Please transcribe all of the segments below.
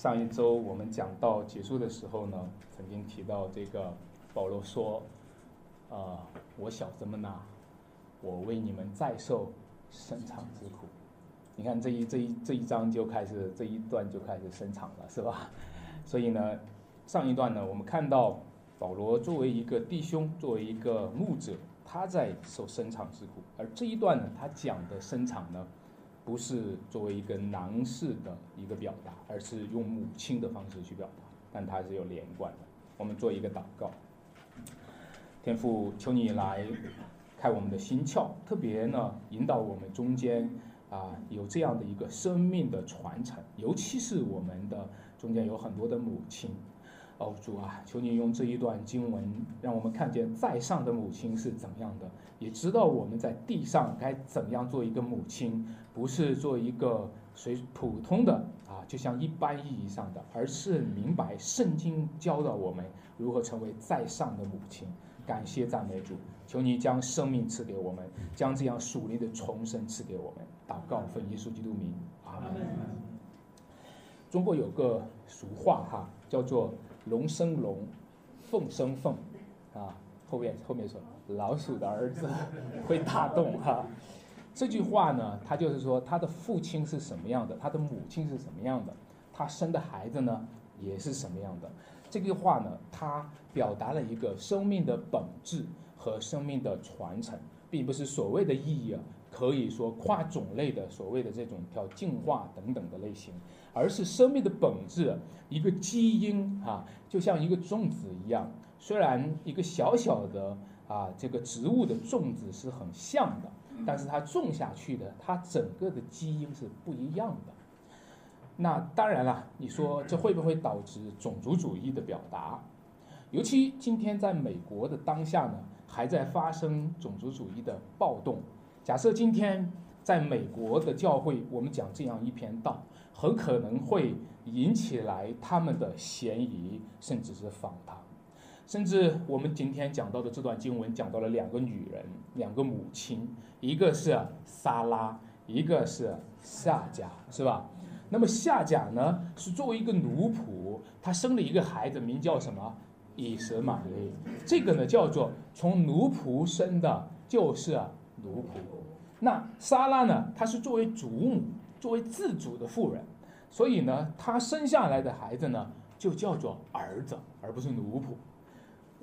上一周我们讲到结束的时候呢，曾经提到这个保罗说：“啊，我小子们呐，我为你们再受生产之苦。”你看这一这一这一章就开始这一段就开始生产了，是吧？所以呢，上一段呢，我们看到保罗作为一个弟兄，作为一个牧者，他在受生产之苦，而这一段呢，他讲的生产呢。不是作为一个男士的一个表达，而是用母亲的方式去表达，但它是有连贯的。我们做一个祷告，天父，求你来开我们的心窍，特别呢引导我们中间啊有这样的一个生命的传承，尤其是我们的中间有很多的母亲。哦，主啊，求你用这一段经文，让我们看见在上的母亲是怎样的，也知道我们在地上该怎样做一个母亲，不是做一个随普通的啊，就像一般意义上的，而是明白圣经教导我们如何成为在上的母亲。感谢赞美主，求你将生命赐给我们，将这样属灵的重生赐给我们。祷告奉耶稣基督名，阿门。中国有个俗话哈，叫做。龙生龙，凤生凤，啊，后面后面说老鼠的儿子 会打洞哈。这句话呢，他就是说他的父亲是什么样的，他的母亲是什么样的，他生的孩子呢也是什么样的。这句话呢，它表达了一个生命的本质和生命的传承，并不是所谓的意义啊，可以说跨种类的所谓的这种叫进化等等的类型。而是生命的本质，一个基因啊，就像一个种子一样。虽然一个小小的啊，这个植物的种子是很像的，但是它种下去的，它整个的基因是不一样的。那当然了，你说这会不会导致种族主义的表达？尤其今天在美国的当下呢，还在发生种族主义的暴动。假设今天在美国的教会，我们讲这样一篇道。很可能会引起来他们的嫌疑，甚至是反弹，甚至我们今天讲到的这段经文讲到了两个女人，两个母亲，一个是撒拉，一个是夏甲，是吧？那么夏甲呢，是作为一个奴仆，她生了一个孩子，名叫什么？以实玛利。这个呢叫做从奴仆生的，就是奴仆。那撒拉呢，她是作为祖母。作为自主的妇人，所以呢，他生下来的孩子呢，就叫做儿子，而不是奴仆。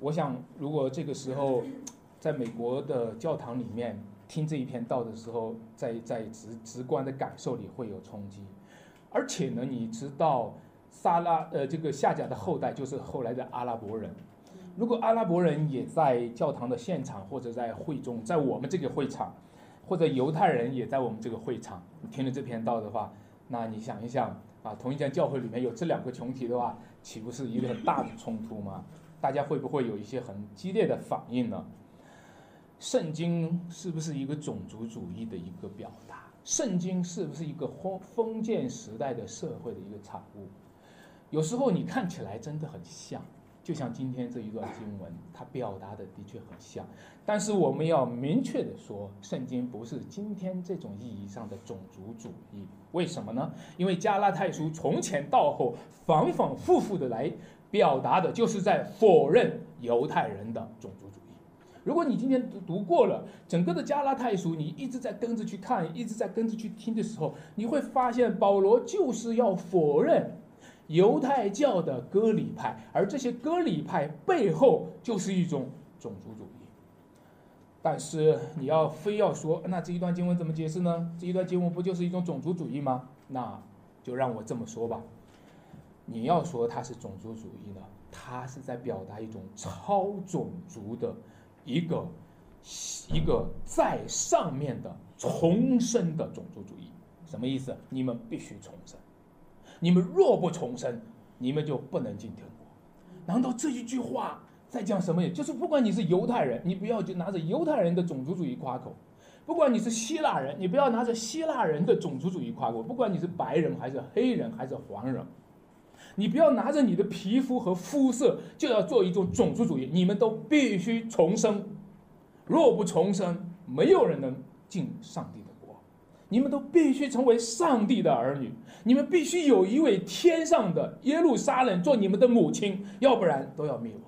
我想，如果这个时候，在美国的教堂里面听这一篇道的时候，在在直直观的感受里会有冲击。而且呢，你知道，撒拉呃这个夏甲的后代就是后来的阿拉伯人。如果阿拉伯人也在教堂的现场或者在会中，在我们这个会场。或者犹太人也在我们这个会场听了这篇道的话，那你想一想啊，同一间教会里面有这两个群体的话，岂不是一个很大的冲突吗？大家会不会有一些很激烈的反应呢？圣经是不是一个种族主义的一个表达？圣经是不是一个封封建时代的社会的一个产物？有时候你看起来真的很像。就像今天这一段经文，它表达的的确很像，但是我们要明确的说，圣经不是今天这种意义上的种族主义。为什么呢？因为加拉太书从前到后反反复复的来表达的，就是在否认犹太人的种族主义。如果你今天读读过了整个的加拉太书，你一直在跟着去看，一直在跟着去听的时候，你会发现保罗就是要否认。犹太教的割礼派，而这些割礼派背后就是一种种族主义。但是你要非要说，那这一段经文怎么解释呢？这一段经文不就是一种种族主义吗？那就让我这么说吧。你要说它是种族主义呢，它是在表达一种超种族的一个一个在上面的重生的种族主义。什么意思？你们必须重生。你们若不重生，你们就不能进天国。难道这一句话在讲什么？也就是不管你是犹太人，你不要就拿着犹太人的种族主义夸口；不管你是希腊人，你不要拿着希腊人的种族主义夸口；不管你是白人还是黑人还是黄人，你不要拿着你的皮肤和肤色就要做一种种族主义。你们都必须重生，若不重生，没有人能进上帝。你们都必须成为上帝的儿女，你们必须有一位天上的耶路撒冷做你们的母亲，要不然都要灭亡。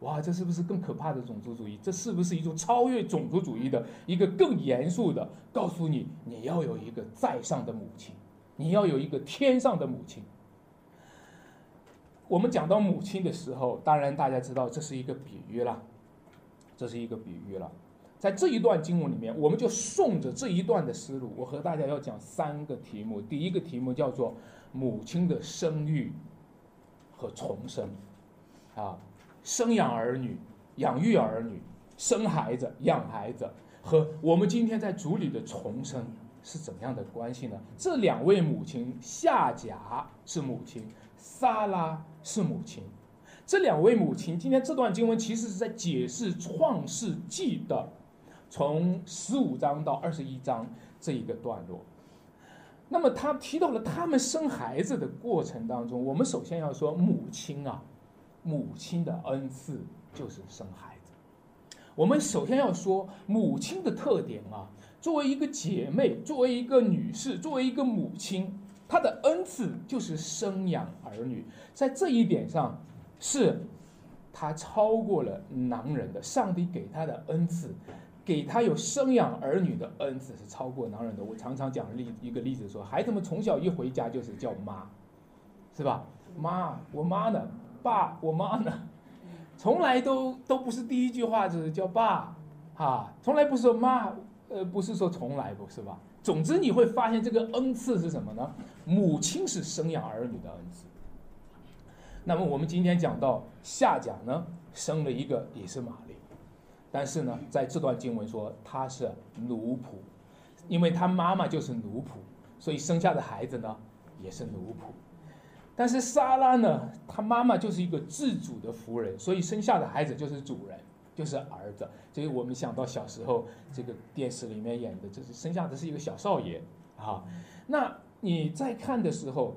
哇，这是不是更可怕的种族主义？这是不是一种超越种族主义的一个更严肃的？告诉你，你要有一个在上的母亲，你要有一个天上的母亲。我们讲到母亲的时候，当然大家知道这是一个比喻了，这是一个比喻了。在这一段经文里面，我们就顺着这一段的思路，我和大家要讲三个题目。第一个题目叫做母亲的生育和重生，啊，生养儿女、养育儿女、生孩子、养孩子，和我们今天在主里的重生是怎样的关系呢？这两位母亲，夏甲是母亲，撒拉是母亲。这两位母亲，今天这段经文其实是在解释创世纪的。从十五章到二十一章这一个段落，那么他提到了他们生孩子的过程当中，我们首先要说母亲啊，母亲的恩赐就是生孩子。我们首先要说母亲的特点啊，作为一个姐妹，作为一个女士，作为一个母亲，她的恩赐就是生养儿女，在这一点上是她超过了男人的，上帝给她的恩赐。给他有生养儿女的恩赐是超过男人的。我常常讲例一个例子说，孩子们从小一回家就是叫妈，是吧？妈，我妈呢？爸，我妈呢？从来都都不是第一句话就是叫爸，哈，从来不是说妈，呃，不是说从来不是吧？总之你会发现这个恩赐是什么呢？母亲是生养儿女的恩赐。那么我们今天讲到夏甲呢，生了一个也是玛。但是呢，在这段经文说他是奴仆，因为他妈妈就是奴仆，所以生下的孩子呢也是奴仆。但是莎拉呢，她妈妈就是一个自主的夫人，所以生下的孩子就是主人，就是儿子。所以我们想到小时候这个电视里面演的，就是生下的是一个小少爷啊。那你在看的时候，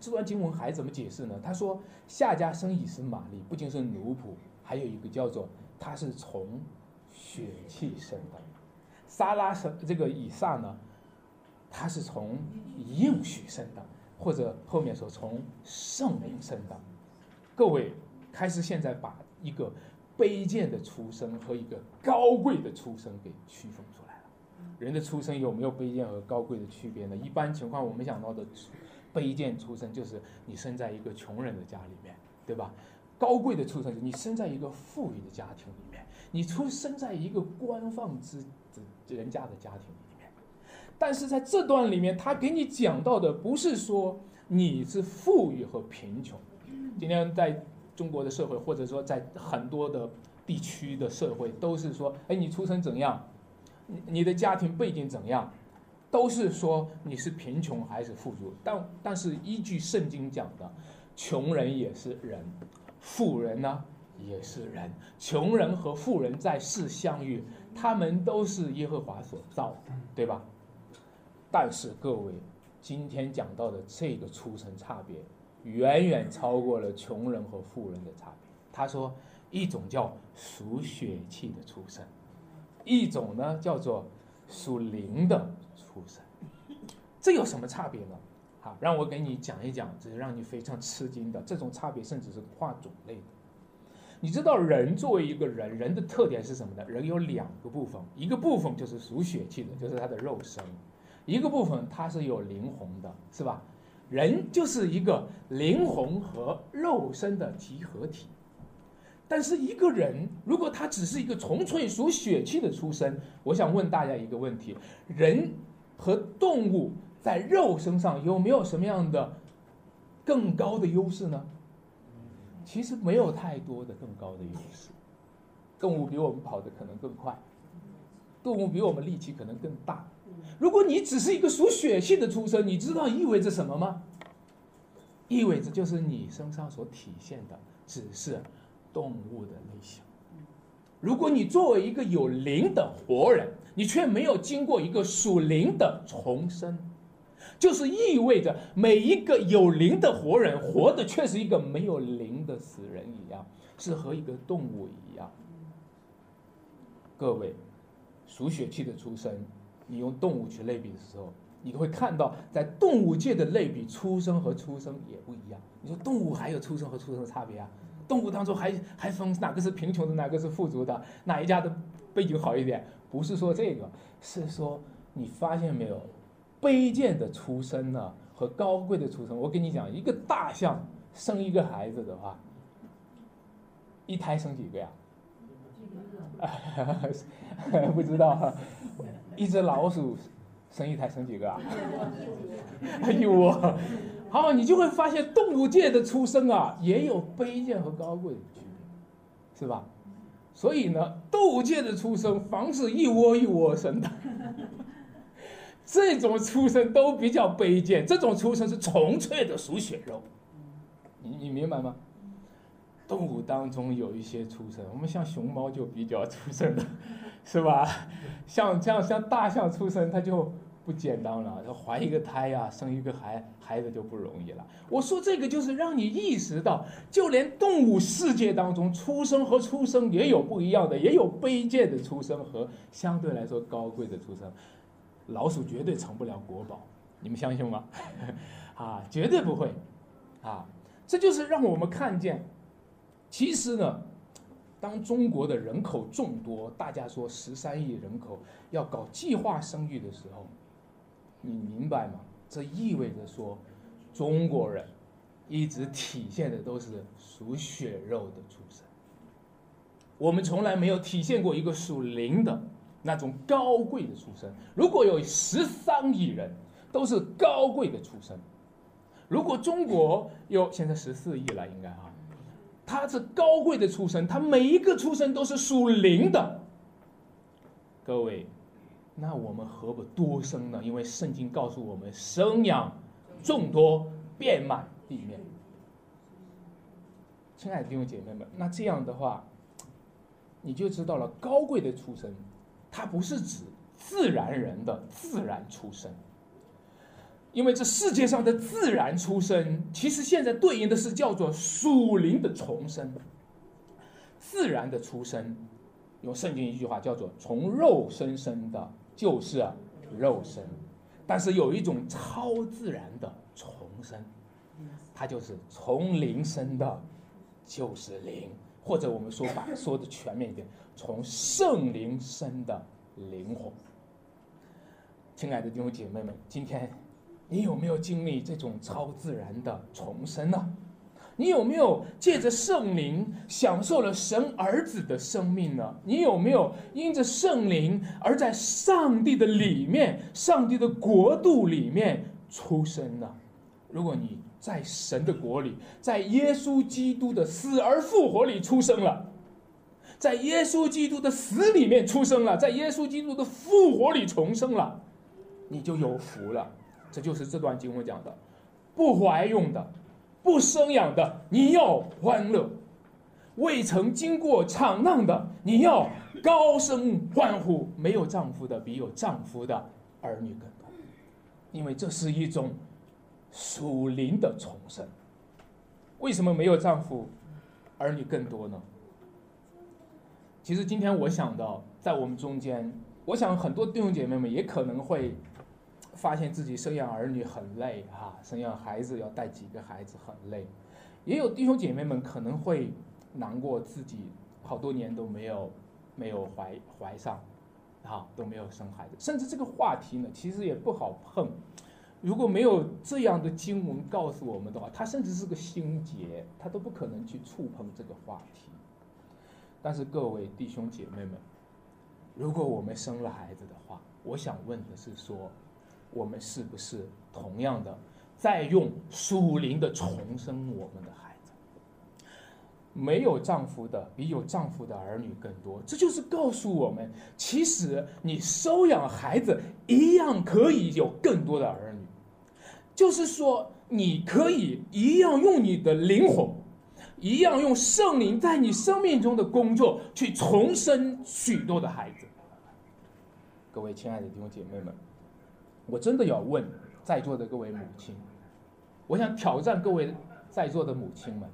这段经文还怎么解释呢？他说夏家生以是玛丽，不仅是奴仆，还有一个叫做。他是从血气生的，撒拉生这个以撒呢，他是从应许生的，或者后面说从圣灵生的。各位开始现在把一个卑贱的出生和一个高贵的出生给区分出来了。人的出生有没有卑贱和高贵的区别呢？一般情况我们想到的卑贱出生就是你生在一个穷人的家里面，对吧？高贵的出生，你生在一个富裕的家庭里面，你出生在一个官放之之人家的家庭里面。但是在这段里面，他给你讲到的不是说你是富裕和贫穷。今天在中国的社会，或者说在很多的地区的社会，都是说，哎，你出生怎样，你的家庭背景怎样，都是说你是贫穷还是富足。但但是依据圣经讲的，穷人也是人。富人呢也是人，穷人和富人在世相遇，他们都是耶和华所造的，对吧？但是各位，今天讲到的这个出生差别，远远超过了穷人和富人的差别。他说，一种叫属血气的出生，一种呢叫做属灵的出生，这有什么差别呢？好，让我给你讲一讲，这是让你非常吃惊的这种差别，甚至是跨种类的。你知道，人作为一个人，人的特点是什么呢？人有两个部分，一个部分就是属血气的，就是他的肉身；一个部分它是有灵魂的，是吧？人就是一个灵魂和肉身的集合体。但是一个人如果他只是一个纯粹属血气的出身，我想问大家一个问题：人和动物。在肉身上有没有什么样的更高的优势呢？其实没有太多的更高的优势。动物比我们跑得可能更快，动物比我们力气可能更大。如果你只是一个属血性的出生，你知道意味着什么吗？意味着就是你身上所体现的只是动物的类型。如果你作为一个有灵的活人，你却没有经过一个属灵的重生。就是意味着每一个有灵的活人，活的却是一个没有灵的死人一样，是和一个动物一样。各位，属血气的出生，你用动物去类比的时候，你会看到在动物界的类比，出生和出生也不一样。你说动物还有出生和出生的差别啊？动物当中还还分哪个是贫穷的，哪个是富足的，哪一家的背景好一点？不是说这个，是说你发现没有，卑贱的出身呢和高贵的出身。我跟你讲，一个大象生一个孩子的话，一胎生几个呀？不知道，一只老鼠生一胎生几个啊？一窝。好，你就会发现动物界的出生啊，也有卑贱和高贵的区别，是吧？所以呢，动物界的出生，房子一窝一窝生的，这种出生都比较卑贱，这种出生是纯粹的属血肉。你你明白吗？动物当中有一些出生，我们像熊猫就比较出生的，是吧？像像像大象出生，它就不简单了，它怀一个胎呀，生一个孩孩子就不容易了。我说这个就是让你意识到，就连动物世界当中出生和出生也有不一样的，也有卑贱的出生和相对来说高贵的出生。老鼠绝对成不了国宝，你们相信吗？啊，绝对不会，啊，这就是让我们看见。其实呢，当中国的人口众多，大家说十三亿人口要搞计划生育的时候，你明白吗？这意味着说，中国人一直体现的都是属血肉的出生，我们从来没有体现过一个属灵的那种高贵的出生。如果有十三亿人都是高贵的出生，如果中国有现在十四亿了，应该啊。他是高贵的出身，他每一个出身都是属灵的。各位，那我们何不多生呢？因为圣经告诉我们，生养众多，遍满地面。亲爱的弟兄姐妹们，那这样的话，你就知道了，高贵的出身，它不是指自然人的自然出身。因为这世界上的自然出生，其实现在对应的是叫做属灵的重生。自然的出生，用圣经一句话叫做“从肉身生的，就是肉身”，但是有一种超自然的重生，它就是从灵生的，就是灵，或者我们说把说的全面一点，从圣灵生的灵魂。亲爱的弟兄姐妹们，今天。你有没有经历这种超自然的重生呢？你有没有借着圣灵享受了神儿子的生命呢？你有没有因着圣灵而在上帝的里面、上帝的国度里面出生呢？如果你在神的国里，在耶稣基督的死而复活里出生了，在耶稣基督的死里面出生了，在耶稣基督的复活里重生了，你就有福了。这就是这段经文讲的：不怀孕的、不生养的，你要欢乐；未曾经过场浪的，你要高声欢呼；没有丈夫的，比有丈夫的儿女更多，因为这是一种属灵的重生。为什么没有丈夫，儿女更多呢？其实今天我想到，在我们中间，我想很多弟兄姐妹们也可能会。发现自己生养儿女很累哈，生养孩子要带几个孩子很累，也有弟兄姐妹们可能会难过自己好多年都没有没有怀怀上，哈都没有生孩子，甚至这个话题呢其实也不好碰，如果没有这样的经文告诉我们的话，他甚至是个心结，他都不可能去触碰这个话题。但是各位弟兄姐妹们，如果我们生了孩子的话，我想问的是说。我们是不是同样的在用属灵的重生我们的孩子？没有丈夫的比有丈夫的儿女更多，这就是告诉我们，其实你收养孩子一样可以有更多的儿女。就是说，你可以一样用你的灵魂，一样用圣灵在你生命中的工作去重生许多的孩子。各位亲爱的弟兄姐妹们。我真的要问在座的各位母亲，我想挑战各位在座的母亲们：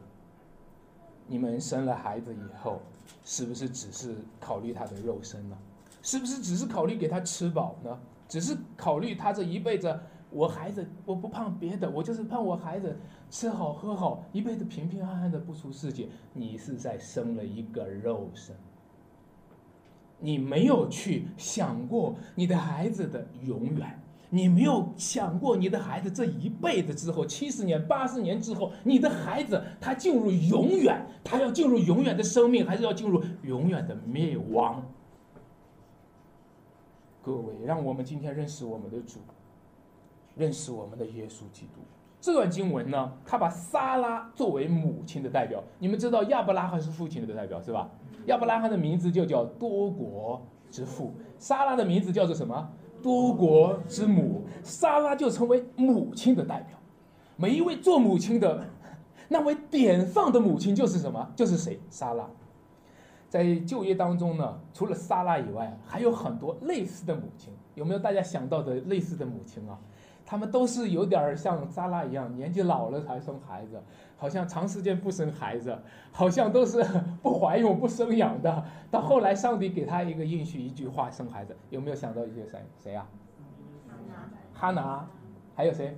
你们生了孩子以后，是不是只是考虑他的肉身呢？是不是只是考虑给他吃饱呢？只是考虑他这一辈子，我孩子我不胖别的，我就是盼我孩子吃好喝好，一辈子平平安安的不出事情。你是在生了一个肉身，你没有去想过你的孩子的永远。你没有想过，你的孩子这一辈子之后，七十年、八十年之后，你的孩子他进入永远，他要进入永远的生命，还是要进入永远的灭亡？各位，让我们今天认识我们的主，认识我们的耶稣基督。这段经文呢，他把撒拉作为母亲的代表。你们知道亚伯拉罕是父亲的代表是吧？亚伯拉罕的名字就叫多国之父，撒拉的名字叫做什么？多国之母，莎拉就成为母亲的代表。每一位做母亲的，那位典范的母亲就是什么？就是谁？莎拉。在就业当中呢，除了莎拉以外，还有很多类似的母亲。有没有大家想到的类似的母亲啊？他们都是有点像扎拉一样，年纪老了才生孩子，好像长时间不生孩子，好像都是不怀孕不生养的。到后来，上帝给他一个应许，一句话生孩子。有没有想到一些谁？谁呀？哈拿，还有谁？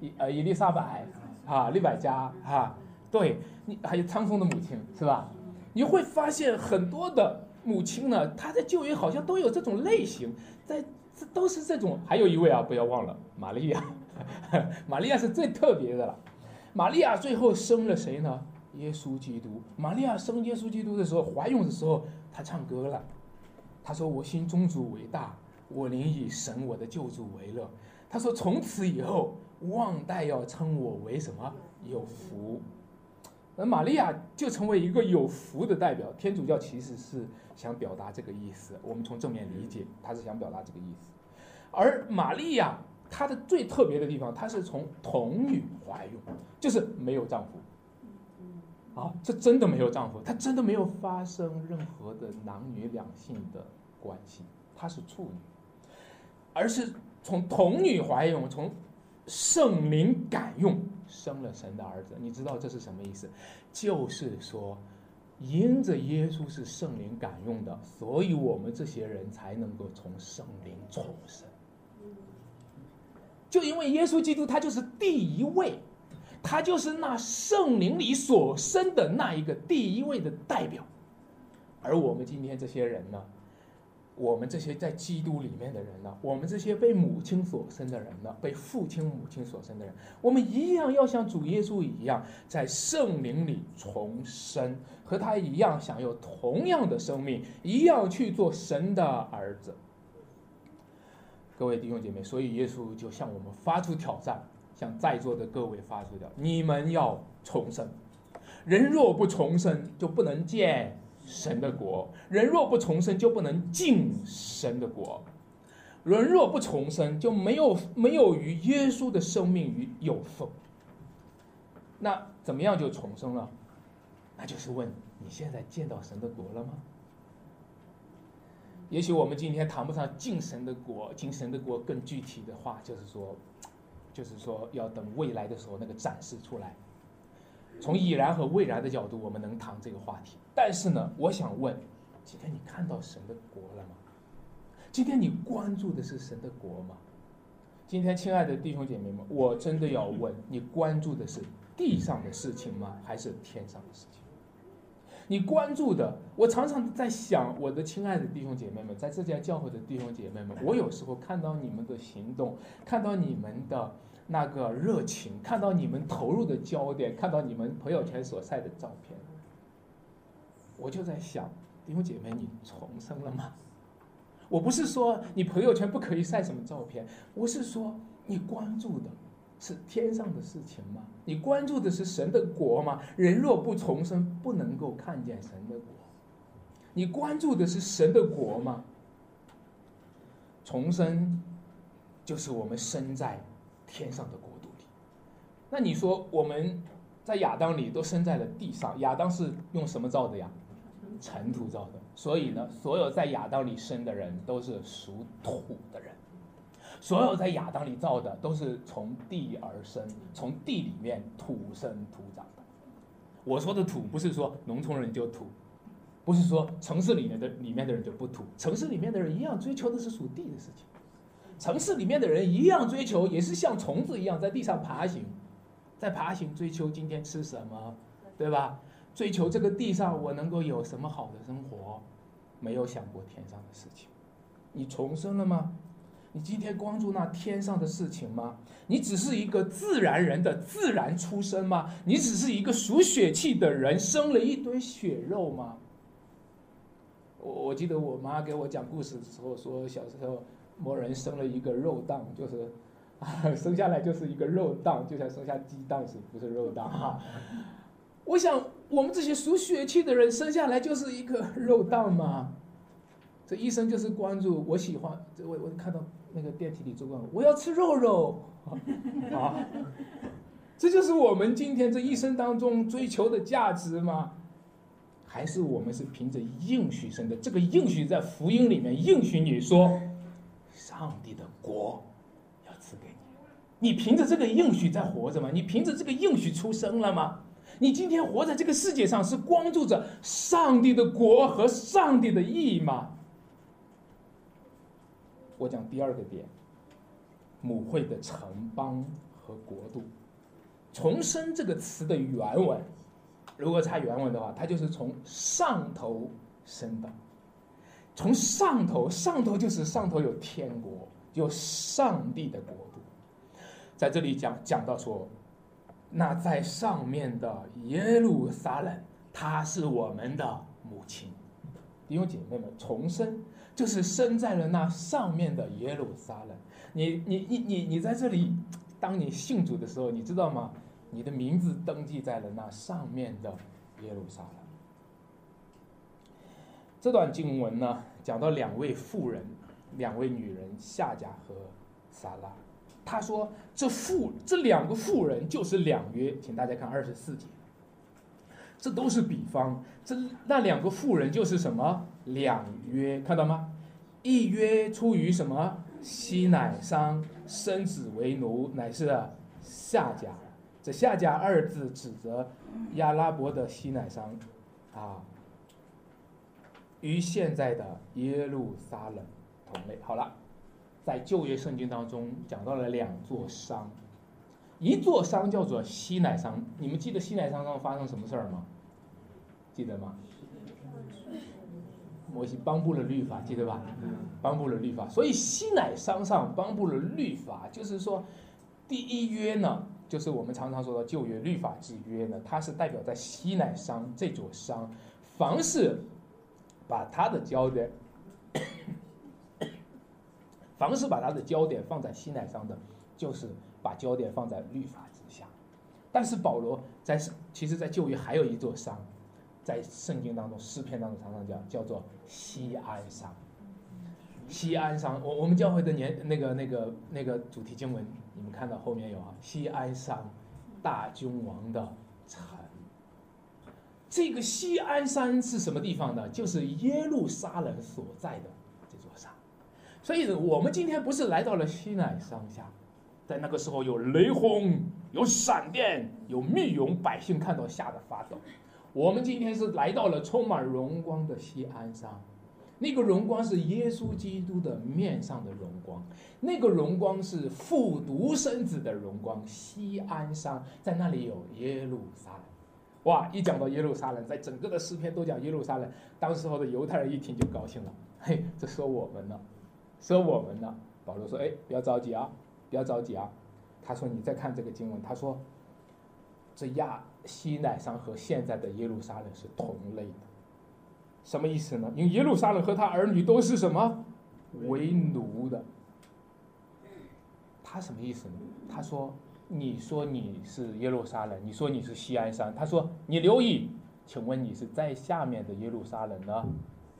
伊呃伊丽莎白，啊利百加，哈，对你还有苍松的母亲是吧？你会发现很多的母亲呢，她在旧约好像都有这种类型，在。这都是这种，还有一位啊，不要忘了玛利亚，玛利亚是最特别的了。玛利亚最后生了谁呢？耶稣基督。玛利亚生耶稣基督的时候，怀孕的时候，她唱歌了。她说：“我心中主为大，我灵以神我的救主为乐。”她说：“从此以后，万代要称我为什么？有福。”而玛利亚就成为一个有福的代表。天主教其实是想表达这个意思，我们从正面理解，他是想表达这个意思。而玛利亚她的最特别的地方，她是从童女怀孕，就是没有丈夫，啊，这真的没有丈夫，她真的没有发生任何的男女两性的关系，她是处女，而是从童女怀孕，从圣灵感用。生了神的儿子，你知道这是什么意思？就是说，因着耶稣是圣灵感用的，所以我们这些人才能够从圣灵重生。就因为耶稣基督他就是第一位，他就是那圣灵里所生的那一个第一位的代表，而我们今天这些人呢？我们这些在基督里面的人呢，我们这些被母亲所生的人呢，被父亲母亲所生的人，我们一样要像主耶稣一样，在圣灵里重生，和他一样享有同样的生命，一样去做神的儿子。各位弟兄姐妹，所以耶稣就向我们发出挑战，向在座的各位发出挑战：你们要重生。人若不重生，就不能见。神的国，人若不重生，就不能进神的国；人若不重生，就没有没有与耶稣的生命与有份。那怎么样就重生了？那就是问你现在见到神的国了吗？也许我们今天谈不上进神的国，进神的国更具体的话，就是说，就是说要等未来的时候那个展示出来。从已然和未然的角度，我们能谈这个话题。但是呢，我想问，今天你看到神的国了吗？今天你关注的是神的国吗？今天，亲爱的弟兄姐妹们，我真的要问你，关注的是地上的事情吗？还是天上的事情？你关注的，我常常在想，我的亲爱的弟兄姐妹们，在这家教会的弟兄姐妹们，我有时候看到你们的行动，看到你们的。那个热情，看到你们投入的焦点，看到你们朋友圈所晒的照片，我就在想，弟兄姐妹，你重生了吗？我不是说你朋友圈不可以晒什么照片，我是说你关注的是天上的事情吗？你关注的是神的国吗？人若不重生，不能够看见神的国。你关注的是神的国吗？重生，就是我们身在。天上的国度里，那你说我们在亚当里都生在了地上，亚当是用什么造的呀？尘土造的。所以呢，所有在亚当里生的人都是属土的人，所有在亚当里造的都是从地而生，从地里面土生土长的。我说的土不是说农村人就土，不是说城市里面的里面的人就不土，城市里面的人一样追求的是属地的事情，城市里面的人一样追求，也是像虫子一样在地上爬行，在爬行追求今天吃什么，对吧？追求这个地上我能够有什么好的生活，没有想过天上的事情。你重生了吗？你今天关注那天上的事情吗？你只是一个自然人的自然出生吗？你只是一个属血气的人，生了一堆血肉吗？我我记得我妈给我讲故事的时候说，小时候某人生了一个肉蛋，就是啊，生下来就是一个肉蛋，就像生下鸡蛋似的，不是肉蛋哈。我想我们这些属血气的人生下来就是一个肉蛋吗？这医生就是关注我喜欢，这我我看到那个电梯里做广告，我要吃肉肉啊，这就是我们今天这一生当中追求的价值吗？还是我们是凭着应许生的？这个应许在福音里面应许你说，上帝的国要赐给你，你凭着这个应许在活着吗？你凭着这个应许出生了吗？你今天活在这个世界上是关注着上帝的国和上帝的意义吗？我讲第二个点，母会的城邦和国度，重生这个词的原文，如果查原文的话，它就是从上头生的，从上头，上头就是上头有天国，有上帝的国度，在这里讲讲到说，那在上面的耶路撒冷，它是我们的母亲，弟兄姐妹们，重生。就是生在了那上面的耶路撒冷。你你你你你在这里，当你信主的时候，你知道吗？你的名字登记在了那上面的耶路撒冷。这段经文呢，讲到两位妇人，两位女人夏甲和撒拉。他说，这妇这两个妇人就是两约，请大家看二十四节。这都是比方，这那两个妇人就是什么？两约，看到吗？一约出于什么？西乃商生子为奴，乃是夏甲。这夏甲二字指着亚拉伯的西乃商，啊，与现在的耶路撒冷同类。好了，在旧约圣经当中讲到了两座山，一座山叫做西乃山。你们记得西乃山上发生什么事儿吗？记得吗？摩西颁布了律法，记得吧？颁布了律法，所以西乃山上颁布了律法，就是说，第一约呢，就是我们常常说的旧约律法之约呢，它是代表在西乃山这座山，凡是把他的焦点，凡是把他的焦点放在西乃上的，就是把焦点放在律法之下。但是保罗在其实，在旧约还有一座山。在圣经当中，诗篇当中常常讲，叫做西安山。西安山，我我们教会的年那个那个那个主题经文，你们看到后面有啊，西安山，大君王的城。这个西安山是什么地方呢？就是耶路撒冷所在的这座山。所以，我们今天不是来到了西乃山下，在那个时候有雷轰、有闪电、有密云，百姓看到吓得发抖。我们今天是来到了充满荣光的西安山，那个荣光是耶稣基督的面上的荣光，那个荣光是复独生子的荣光。西安山在那里有耶路撒冷，哇！一讲到耶路撒冷，在整个的诗篇都讲耶路撒冷。当时候的犹太人一听就高兴了，嘿，这说我们呢，说我们呢。保罗说：“哎，不要着急啊，不要着急啊。”他说：“你再看这个经文，他说这亚。”西奈山和现在的耶路撒冷是同类的，什么意思呢？因为耶路撒冷和他儿女都是什么为奴的。他什么意思呢？他说：“你说你是耶路撒冷，你说你是西安山。”他说：“你留意，请问你是在下面的耶路撒冷呢，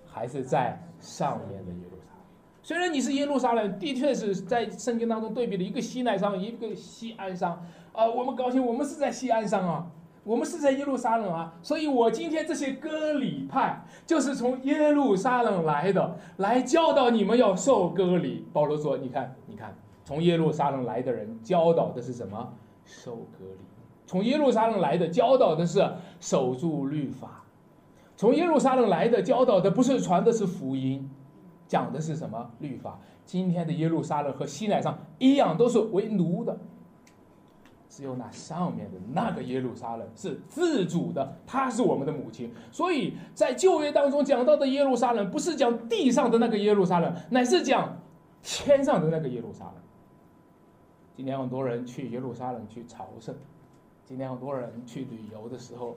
还是在上面的耶路撒冷？虽然你是耶路撒冷，的确是在圣经当中对比了一个西奈山，一个西安山啊。我们高兴，我们是在西安山啊。”我们是在耶路撒冷啊，所以我今天这些割礼派就是从耶路撒冷来的，来教导你们要受割礼。保罗说：“，你看，从耶路撒冷来的人教导的是什么？受隔离。从耶路撒冷来的教导的是守住律法。从耶路撒冷来的教导的不是传的是福音，讲的是什么律法？今天的耶路撒冷和西乃上一样，都是为奴的。只有那上面的那个耶路撒冷是自主的，她是我们的母亲。所以在旧约当中讲到的耶路撒冷，不是讲地上的那个耶路撒冷，乃是讲天上的那个耶路撒冷。今天很多人去耶路撒冷去朝圣，今天很多人去旅游的时候，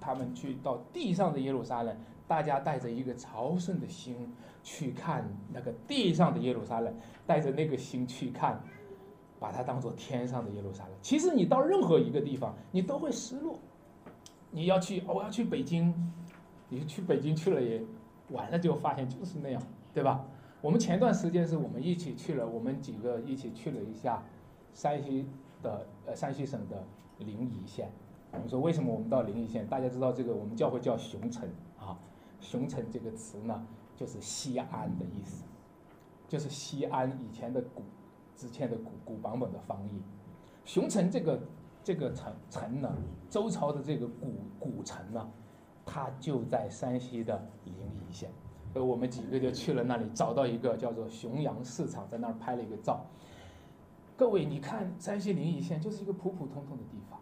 他们去到地上的耶路撒冷，大家带着一个朝圣的心去看那个地上的耶路撒冷，带着那个心去看。把它当做天上的耶路撒冷。其实你到任何一个地方，你都会失落。你要去，我要去北京，你去北京去了也，完了就发现就是那样，对吧？我们前段时间是我们一起去了，我们几个一起去了一下山西的呃山西省的临沂县。我们说为什么我们到临沂县？大家知道这个我们教会叫熊城啊，熊城这个词呢就是西安的意思，就是西安以前的古。之前的古古版本的翻译，熊城这个这个城城呢，周朝的这个古古城呢，它就在山西的临沂县，所以我们几个就去了那里，找到一个叫做熊阳市场，在那儿拍了一个照。各位，你看山西临沂县就是一个普普通通的地方，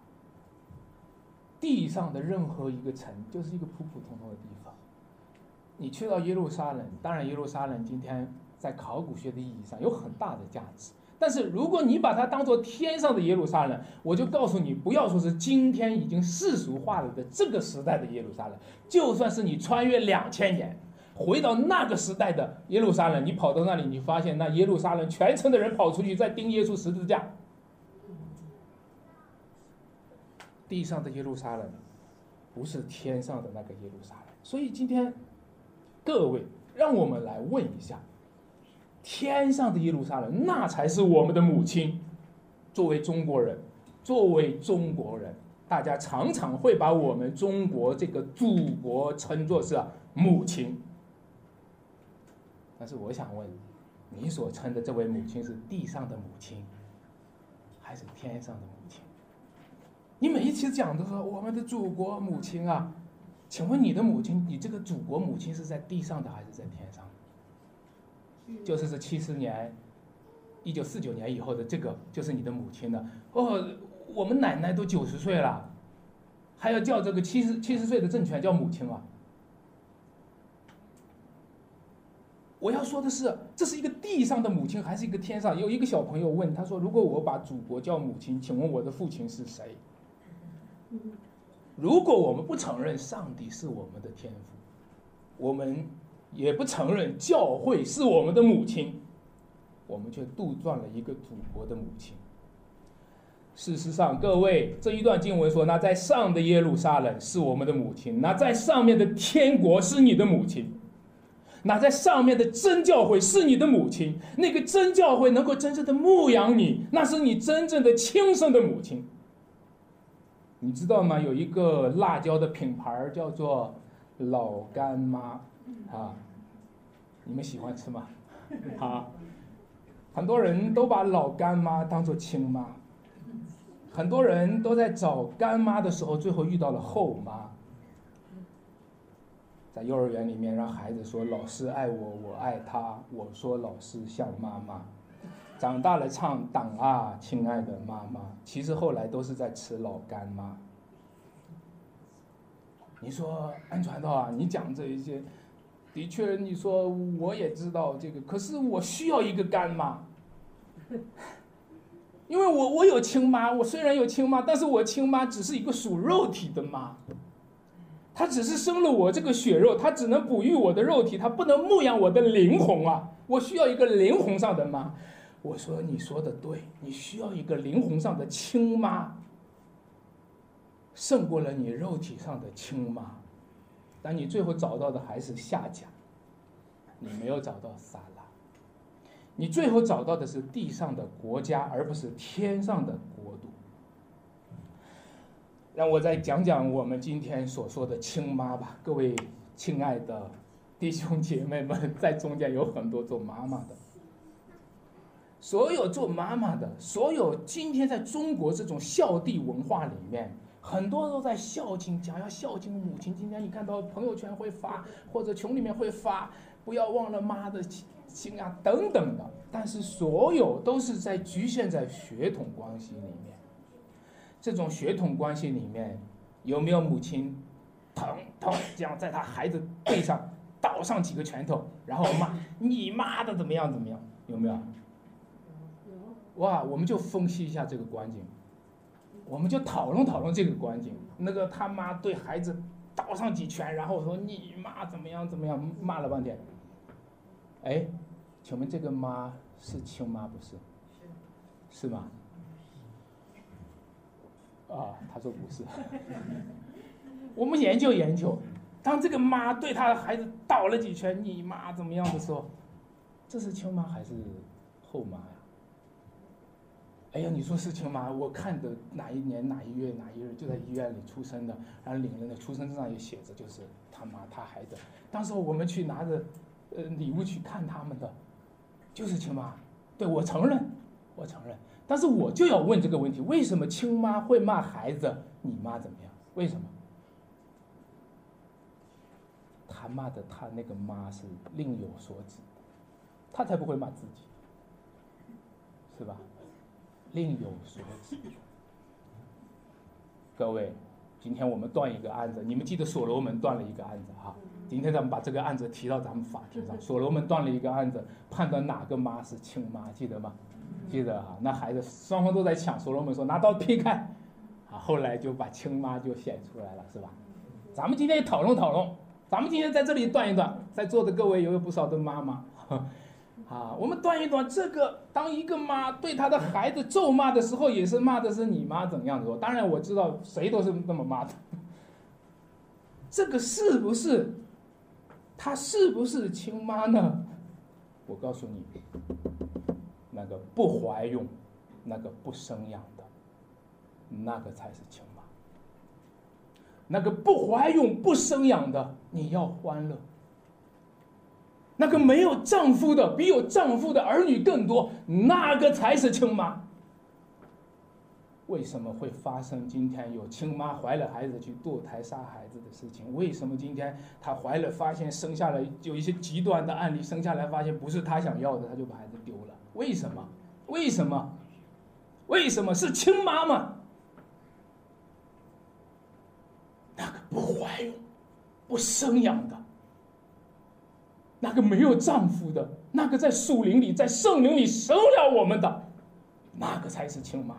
地上的任何一个城就是一个普普通通的地方。你去到耶路撒冷，当然耶路撒冷今天在考古学的意义上有很大的价值。但是如果你把它当做天上的耶路撒冷，我就告诉你，不要说是今天已经世俗化了的这个时代的耶路撒冷，就算是你穿越两千年，回到那个时代的耶路撒冷，你跑到那里，你发现那耶路撒冷全城的人跑出去在钉耶稣十字架，地上的耶路撒冷，不是天上的那个耶路撒冷。所以今天，各位，让我们来问一下。天上的耶路撒冷，那才是我们的母亲。作为中国人，作为中国人，大家常常会把我们中国这个祖国称作是母亲。但是我想问，你所称的这位母亲是地上的母亲，还是天上的母亲？你每一期讲的说我们的祖国母亲啊，请问你的母亲，你这个祖国母亲是在地上的还是在天上？就是这七十年，一九四九年以后的这个，就是你的母亲了。哦，我们奶奶都九十岁了，还要叫这个七十七十岁的政权叫母亲啊？我要说的是，这是一个地上的母亲，还是一个天上？有一个小朋友问他说：“如果我把祖国叫母亲，请问我的父亲是谁？”如果我们不承认上帝是我们的天父，我们。也不承认教会是我们的母亲，我们却杜撰了一个祖国的母亲。事实上，各位这一段经文说，那在上的耶路撒冷是我们的母亲，那在上面的天国是你的母亲，那在上面的真教会是你的母亲，那个真教会能够真正的牧养你，那是你真正的亲生的母亲。你知道吗？有一个辣椒的品牌叫做老干妈。啊，你们喜欢吃吗？啊，很多人都把老干妈当做亲妈，很多人都在找干妈的时候，最后遇到了后妈。在幼儿园里面，让孩子说老师爱我，我爱他，我说老师像妈妈。长大了唱党啊，亲爱的妈妈，其实后来都是在吃老干妈。你说安传道啊，你讲这一些。的确，你说我也知道这个，可是我需要一个干妈，因为我我有亲妈，我虽然有亲妈，但是我亲妈只是一个属肉体的妈，他只是生了我这个血肉，他只能哺育我的肉体，他不能牧养我的灵魂啊！我需要一个灵魂上的妈。我说你说的对，你需要一个灵魂上的亲妈，胜过了你肉体上的亲妈。但你最后找到的还是下家，你没有找到撒拉，你最后找到的是地上的国家，而不是天上的国度。让我再讲讲我们今天所说的亲妈吧，各位亲爱的弟兄姐妹们，在中间有很多做妈妈的，所有做妈妈的，所有今天在中国这种孝弟文化里面。很多都在孝敬，讲要孝敬母亲。今天你看到朋友圈会发，或者群里面会发，不要忘了妈的亲啊等等的。但是所有都是在局限在血统关系里面。这种血统关系里面有没有母亲疼疼这样在他孩子背上倒上几个拳头，然后骂你妈的怎么样怎么样？有没有？哇，我们就分析一下这个观景。我们就讨论讨论这个观景，那个他妈对孩子倒上几拳，然后说你妈怎么样怎么样，骂了半天。哎，请问这个妈是亲妈不是？是。是吗？啊，他说不是。我们研究研究，当这个妈对他的孩子倒了几拳，你妈怎么样的时候，这是亲妈还是后妈呀？哎呀，你说是亲妈？我看的哪一年哪一月哪一日就在医院里出生的，然后领了那出生证上也写着就是他妈他孩子。当时我们去拿着呃礼物去看他们的，就是亲妈。对我承认，我承认。但是我就要问这个问题：为什么亲妈会骂孩子？你妈怎么样？为什么？他骂的他那个妈是另有所指，他才不会骂自己，是吧？另有所指。各位，今天我们断一个案子，你们记得所罗门断了一个案子哈。今天咱们把这个案子提到咱们法庭上，所罗门断了一个案子，判断哪个妈是亲妈，记得吗？记得哈。那孩子双方都在抢，所罗门说拿刀劈开，啊，后来就把亲妈就显出来了，是吧？咱们今天也讨论讨论，咱们今天在这里断一断，在座的各位有不少的妈妈。啊，我们断一断这个。当一个妈对她的孩子咒骂的时候，也是骂的是你妈怎样的？当然我知道谁都是那么骂的。这个是不是？她是不是亲妈呢？我告诉你，那个不怀孕、那个不生养的，那个才是亲妈。那个不怀孕、不生养的，你要欢乐。那个没有丈夫的，比有丈夫的儿女更多，那个才是亲妈。为什么会发生今天有亲妈怀了孩子去堕胎杀孩子的事情？为什么今天她怀了发现生下来有一些极端的案例，生下来发现不是她想要的，她就把孩子丢了？为什么？为什么？为什么是亲妈妈？那个不怀孕、不生养的。那个没有丈夫的，那个在树林里、在圣林里生了我们的，那个才是亲妈。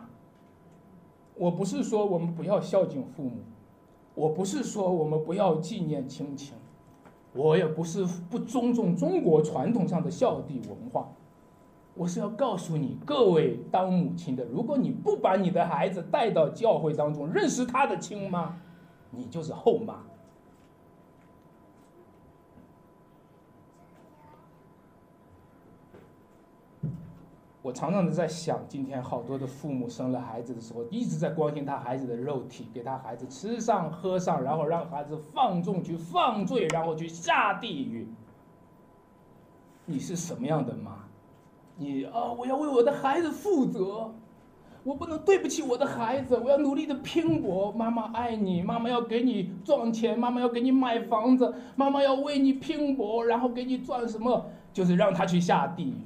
我不是说我们不要孝敬父母，我不是说我们不要纪念亲情，我也不是不尊重中国传统上的孝弟文化。我是要告诉你，各位当母亲的，如果你不把你的孩子带到教会当中认识他的亲妈，你就是后妈。我常常的在想，今天好多的父母生了孩子的时候，一直在关心他孩子的肉体，给他孩子吃上喝上，然后让孩子放纵去放罪，然后去下地狱。你是什么样的妈？你啊，我要为我的孩子负责，我不能对不起我的孩子，我要努力的拼搏。妈妈爱你，妈妈要给你赚钱，妈妈要给你买房子，妈妈要为你拼搏，然后给你赚什么？就是让他去下地狱。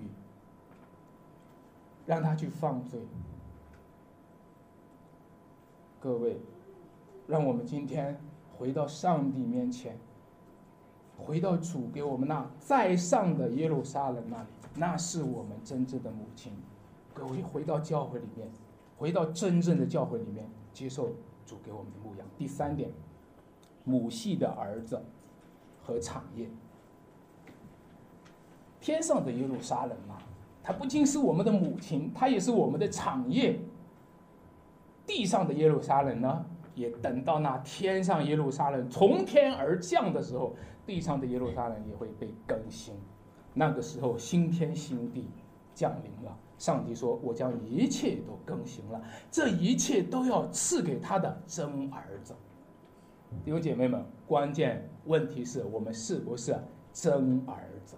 让他去放罪。各位，让我们今天回到上帝面前，回到主给我们那在上的耶路撒冷那里，那是我们真正的母亲。各位，回到教会里面，回到真正的教会里面，接受主给我们的牧养。第三点，母系的儿子和产业，天上的耶路撒冷啊！它不仅是我们的母亲，它也是我们的产业。地上的耶路撒冷呢，也等到那天上耶路撒冷从天而降的时候，地上的耶路撒冷也会被更新。那个时候，新天新地降临了。上帝说：“我将一切都更新了，这一切都要赐给他的真儿子。”弟兄姐妹们，关键问题是我们是不是真儿子？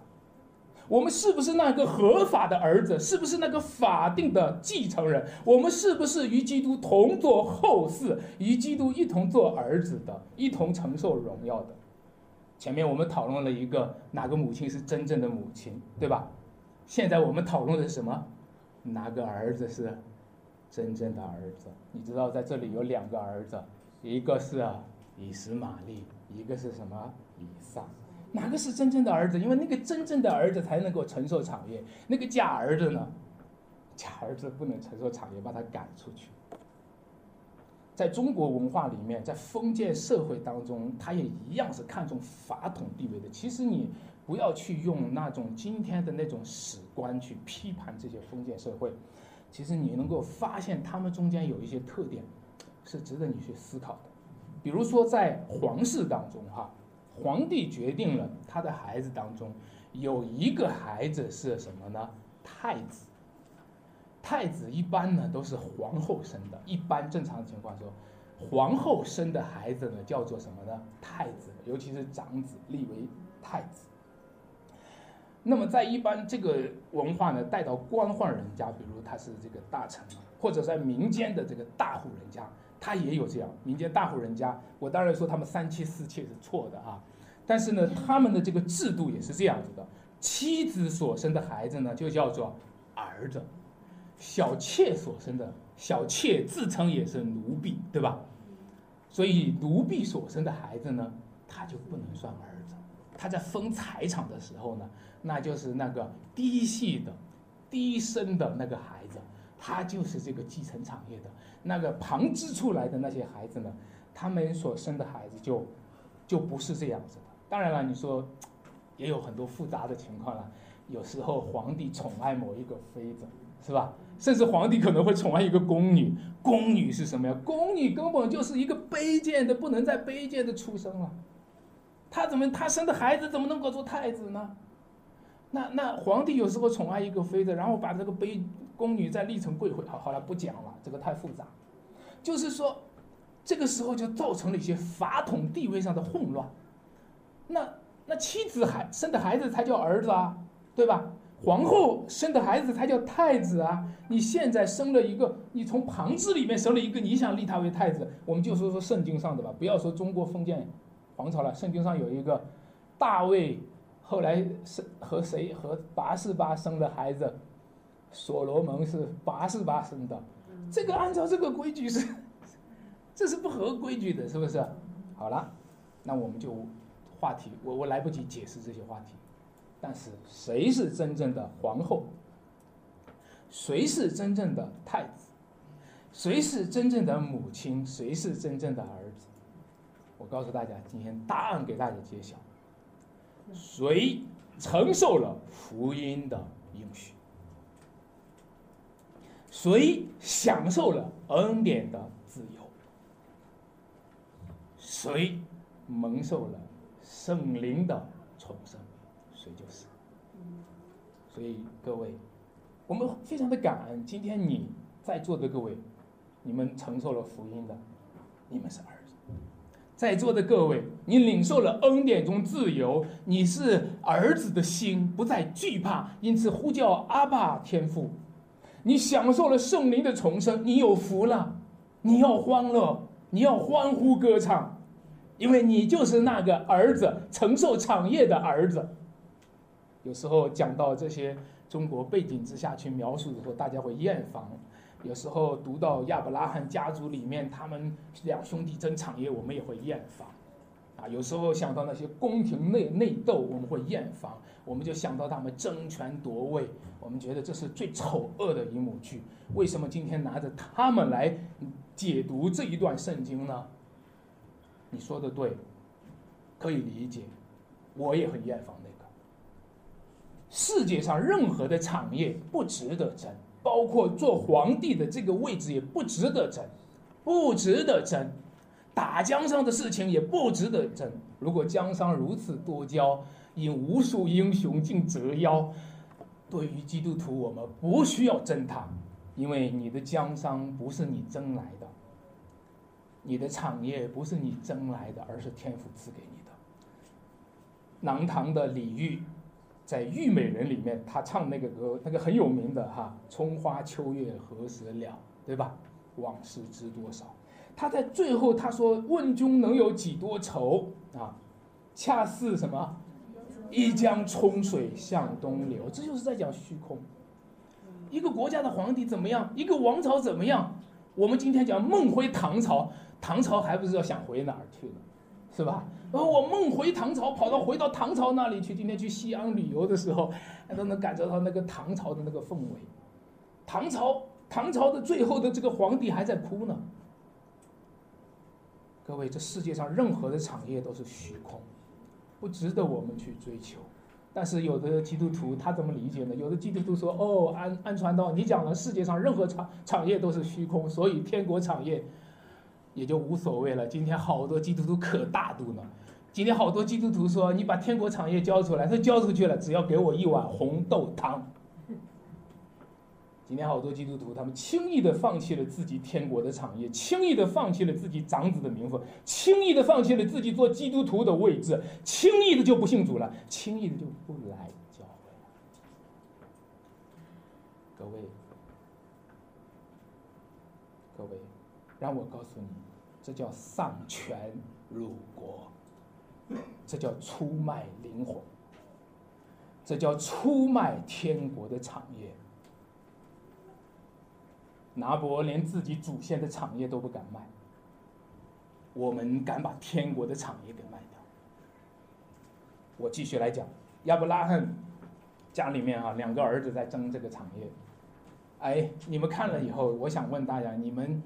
我们是不是那个合法的儿子？是不是那个法定的继承人？我们是不是与基督同做后嗣，与基督一同做儿子的，一同承受荣耀的？前面我们讨论了一个哪个母亲是真正的母亲，对吧？现在我们讨论的是什么？哪个儿子是真正的儿子？你知道在这里有两个儿子，一个是以实玛利，一个是什么以撒？哪个是真正的儿子？因为那个真正的儿子才能够承受产业，那个假儿子呢？假儿子不能承受产业，把他赶出去。在中国文化里面，在封建社会当中，他也一样是看重法统地位的。其实你不要去用那种今天的那种史观去批判这些封建社会，其实你能够发现他们中间有一些特点，是值得你去思考的。比如说在皇室当中，哈。皇帝决定了，他的孩子当中有一个孩子是什么呢？太子。太子一般呢都是皇后生的，一般正常情况说，皇后生的孩子呢叫做什么呢？太子，尤其是长子立为太子。那么在一般这个文化呢带到官宦人家，比如他是这个大臣啊，或者在民间的这个大户人家。他也有这样，民间大户人家，我当然说他们三妻四妾是错的啊，但是呢，他们的这个制度也是这样子的，妻子所生的孩子呢就叫做儿子，小妾所生的小妾自称也是奴婢，对吧？所以奴婢所生的孩子呢，他就不能算儿子，他在分财产的时候呢，那就是那个嫡系的、嫡生的那个孩子，他就是这个继承产业的。那个旁支出来的那些孩子呢，他们所生的孩子就，就不是这样子的。当然了，你说，也有很多复杂的情况了。有时候皇帝宠爱某一个妃子，是吧？甚至皇帝可能会宠爱一个宫女。宫女是什么呀？宫女根本就是一个卑贱的，不能再卑贱的出生了。他怎么他生的孩子怎么能够做太子呢？那那皇帝有时候宠爱一个妃子，然后把这个卑。宫女再立成贵妃，好，好了，不讲了，这个太复杂。就是说，这个时候就造成了一些法统地位上的混乱。那那妻子孩生的孩子才叫儿子啊，对吧？皇后生的孩子才叫太子啊。你现在生了一个，你从旁支里面生了一个，你想立他为太子，我们就说说圣经上的吧，不要说中国封建皇朝了。圣经上有一个大卫，后来是和谁和拔示巴生的孩子。所罗门是八十八生的，这个按照这个规矩是，这是不合规矩的，是不是？好了，那我们就话题，我我来不及解释这些话题，但是谁是真正的皇后？谁是真正的太子？谁是真正的母亲？谁是真正的儿子？我告诉大家，今天答案给大家揭晓，谁承受了福音的应许？谁享受了恩典的自由？谁蒙受了圣灵的重生？所以各位，我们非常的感恩，今天你在座的各位，你们承受了福音的，你们是儿子；在座的各位，你领受了恩典中自由，你是儿子的心不再惧怕，因此呼叫阿爸天父。你享受了圣灵的重生，你有福了，你要欢乐，你要欢呼歌唱，因为你就是那个儿子，承受产业的儿子。有时候讲到这些中国背景之下去描述的时候，大家会厌烦；有时候读到亚伯拉罕家族里面他们两兄弟争产业，我们也会厌烦。啊，有时候想到那些宫廷内内斗，我们会厌烦。我们就想到他们争权夺位，我们觉得这是最丑恶的一幕剧。为什么今天拿着他们来解读这一段圣经呢？你说的对，可以理解，我也很厌烦。世界上任何的产业不值得争，包括做皇帝的这个位置也不值得争，不值得争。打江山的事情也不值得争。如果江山如此多娇。引无数英雄竞折腰。对于基督徒，我们不需要争他，因为你的江山不是你争来的，你的产业不是你争来的，而是天父赐给你的。南唐的李煜在《虞美人》里面，他唱那个歌，那个很有名的哈，“春花秋月何时了”，对吧？往事知多少。他在最后他说：“问君能有几多愁啊？恰似什么？一江春水向东流。”这就是在讲虚空。一个国家的皇帝怎么样？一个王朝怎么样？我们今天讲梦回唐朝，唐朝还不知道想回哪儿去了，是吧？然后我梦回唐朝，跑到回到唐朝那里去。今天去西安旅游的时候，都能感受到那个唐朝的那个氛围。唐朝，唐朝的最后的这个皇帝还在哭呢。各位，这世界上任何的产业都是虚空，不值得我们去追求。但是有的基督徒他怎么理解呢？有的基督徒说：“哦，安安传道，你讲了世界上任何产产业都是虚空，所以天国产业也就无所谓了。”今天好多基督徒可大度呢，今天好多基督徒说：“你把天国产业交出来，他交出去了，只要给我一碗红豆汤。”今天好多基督徒，他们轻易的放弃了自己天国的产业，轻易的放弃了自己长子的名分，轻易的放弃了自己做基督徒的位置，轻易的就不信主了，轻易的就不来教会了。各位，各位，让我告诉你，这叫丧权辱国，这叫出卖灵魂，这叫出卖天国的产业。拿伯连自己祖先的产业都不敢卖，我们敢把天国的产业给卖掉。我继续来讲，亚伯拉罕家里面啊，两个儿子在争这个产业。哎，你们看了以后，我想问大家，你们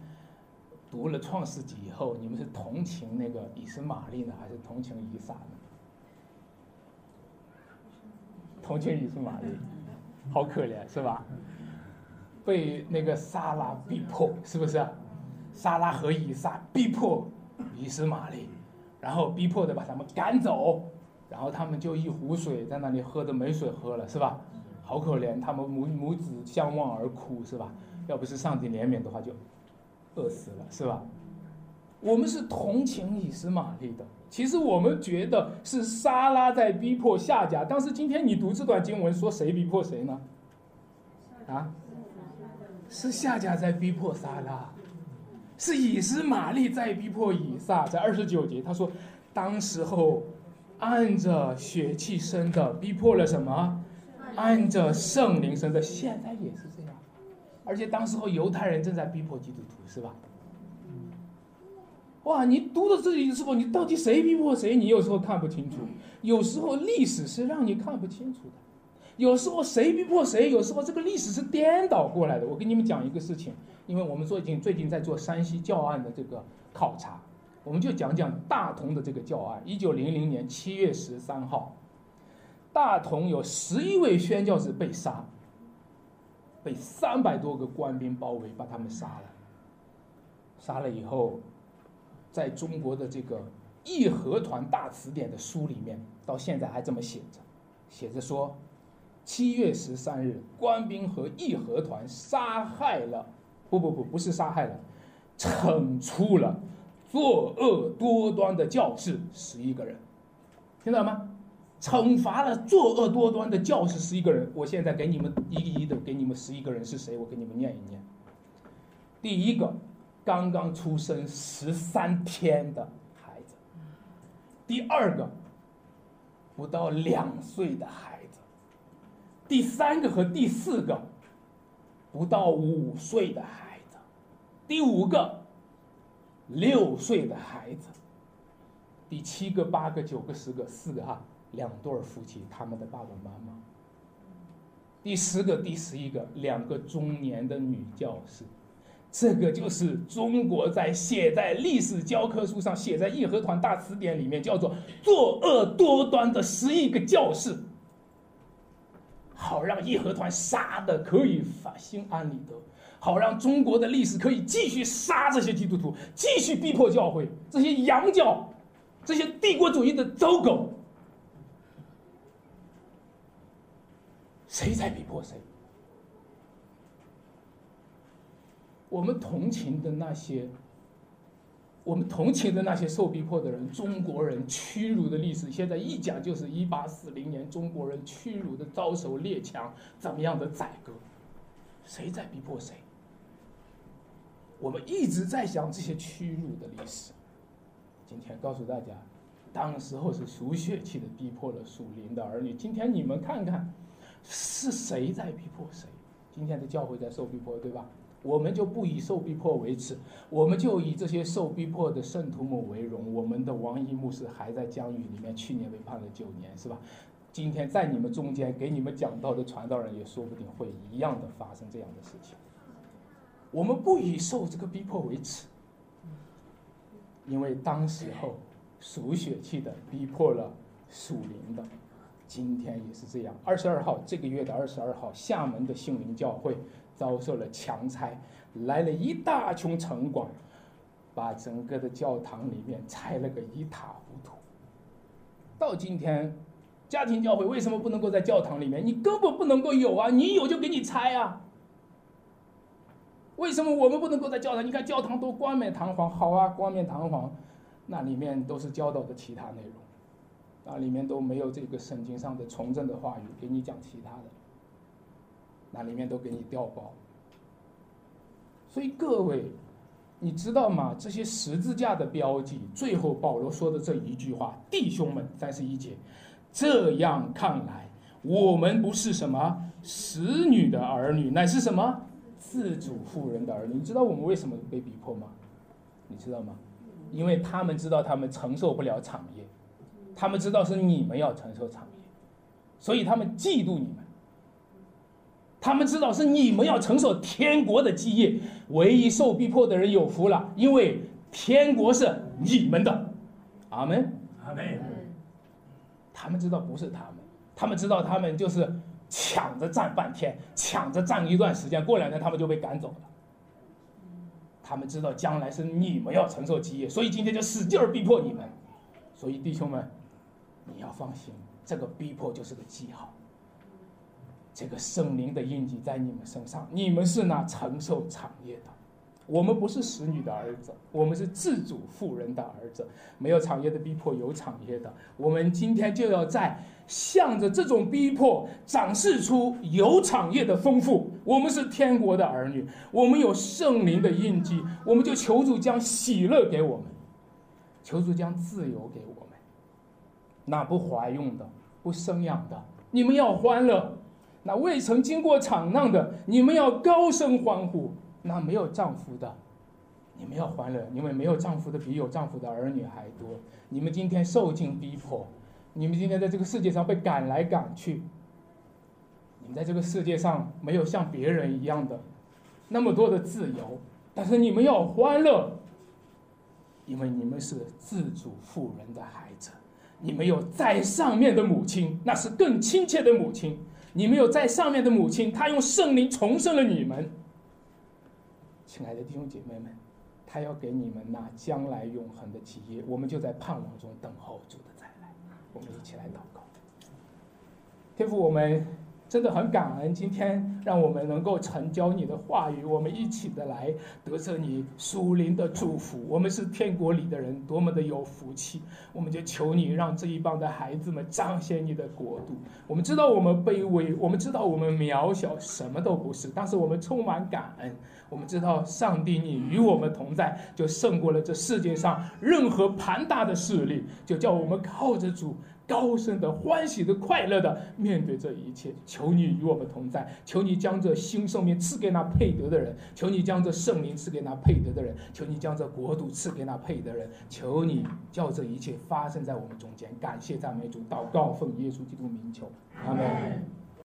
读了创世纪以后，你们是同情那个以斯玛利呢，还是同情以撒呢？同情以斯玛利，好可怜，是吧？被那个撒拉逼迫，是不是？撒拉和以撒逼迫以斯玛利，然后逼迫的把他们赶走，然后他们就一壶水在那里喝的没水喝了，是吧？好可怜，他们母母子相望而哭，是吧？要不是上帝怜悯的话，就饿死了，是吧？我们是同情以斯玛利的，其实我们觉得是莎拉在逼迫夏甲，但是今天你读这段经文，说谁逼迫谁呢？啊？是夏甲在逼迫莎拉，是以斯玛利在逼迫以撒。在二十九节，他说：“当时候按着血气生的逼迫了什么？按着圣灵生的，现在也是这样。而且当时候犹太人正在逼迫基督徒，是吧？哇，你读到这里的时候，你到底谁逼迫谁？你有时候看不清楚。有时候历史是让你看不清楚的。”有时候谁逼迫谁，有时候这个历史是颠倒过来的。我跟你们讲一个事情，因为我们最近最近在做山西教案的这个考察，我们就讲讲大同的这个教案。一九零零年七月十三号，大同有十一位宣教士被杀，被三百多个官兵包围，把他们杀了。杀了以后，在中国的这个义和团大词典的书里面，到现在还这么写着，写着说。七月十三日，官兵和义和团杀害了，不不不，不是杀害了，惩处了作恶多端的教士十一个人，听到吗？惩罚了作恶多端的教士十一个人。我现在给你们一一的给你们十一个人是谁？我给你们念一念。第一个，刚刚出生十三天的孩子；第二个，不到两岁的孩子。第三个和第四个，不到五岁的孩子；第五个，六岁的孩子；第七个、八个、九个、十个，四个哈，两对夫妻，他们的爸爸妈妈；第十个、第十一个，两个中年的女教师。这个就是中国在写在历史教科书上，写在义和团大词典里面，叫做作恶多端的十一个教士。好让义和团杀的可以发心安理得，好让中国的历史可以继续杀这些基督徒，继续逼迫教会这些洋教，这些帝国主义的走狗。谁在逼迫谁？我们同情的那些，我们同情的那些受逼迫的人，中国人屈辱的历史，现在一讲就是一八四零年中国人屈辱的遭受列强怎么样的宰割，谁在逼迫谁？我们一直在讲这些屈辱的历史。今天告诉大家，当时候是属血气的逼迫了属灵的儿女。今天你们看看，是谁在逼迫谁？今天的教会在受逼迫，对吧？我们就不以受逼迫为耻，我们就以这些受逼迫的圣徒们为荣。我们的王一牧师还在疆域里面，去年被判了九年，是吧？今天在你们中间给你们讲道的传道人，也说不定会一样的发生这样的事情。我们不以受这个逼迫为耻，因为当时候属血气的逼迫了属灵的，今天也是这样。二十二号这个月的二十二号，厦门的杏林教会。遭受了强拆，来了一大群城管，把整个的教堂里面拆了个一塌糊涂。到今天，家庭教会为什么不能够在教堂里面？你根本不能够有啊！你有就给你拆啊！为什么我们不能够在教堂？你看教堂都冠冕堂皇，好啊，冠冕堂皇，那里面都是教导的其他内容，那里面都没有这个圣经上的从政的话语，给你讲其他的。那里面都给你调包，所以各位，你知道吗？这些十字架的标记，最后保罗说的这一句话：“弟兄们，三十一节，这样看来，我们不是什么使女的儿女，乃是什么自主妇人的儿女。”你知道我们为什么被逼迫吗？你知道吗？因为他们知道他们承受不了产业，他们知道是你们要承受产业，所以他们嫉妒你们。他们知道是你们要承受天国的基业，唯一受逼迫的人有福了，因为天国是你们的。阿门，阿门。他们知道不是他们，他们知道他们就是抢着站半天，抢着站一段时间，过两天他们就被赶走了。他们知道将来是你们要承受基业，所以今天就使劲儿逼迫你们。所以弟兄们，你要放心，这个逼迫就是个记号。这个圣灵的印记在你们身上，你们是那承受产业的。我们不是使女的儿子，我们是自主妇人的儿子。没有产业的逼迫，有产业的。我们今天就要在向着这种逼迫展示出有产业的丰富。我们是天国的儿女，我们有圣灵的印记，我们就求主将喜乐给我们，求主将自由给我。那不怀孕的，不生养的，你们要欢乐。那未曾经过场难的，你们要高声欢呼；那没有丈夫的，你们要欢乐，因为没有丈夫的比有丈夫的儿女还多。你们今天受尽逼迫，你们今天在这个世界上被赶来赶去，你们在这个世界上没有像别人一样的那么多的自由，但是你们要欢乐，因为你们是自主富人的孩子，你们有在上面的母亲，那是更亲切的母亲。你们有在上面的母亲，她用圣灵重生了你们，亲爱的弟兄姐妹们，她要给你们那将来永恒的基业，我们就在盼望中等候主的再来。我们一起来祷告，天父，我们。真的很感恩，今天让我们能够成交你的话语，我们一起的来得着你属灵的祝福。我们是天国里的人，多么的有福气！我们就求你让这一帮的孩子们彰显你的国度。我们知道我们卑微，我们知道我们渺小，什么都不是，但是我们充满感恩。我们知道上帝你与我们同在，就胜过了这世界上任何庞大的势力，就叫我们靠着主。高声的、欢喜的、快乐的面对这一切，求你与我们同在，求你将这新生命赐给那配得的人，求你将这圣灵赐给那配得的人，求你将这国度赐给那配得的人，求你叫这一切发生在我们中间。感谢赞美主，祷告奉耶稣基督名求，阿门。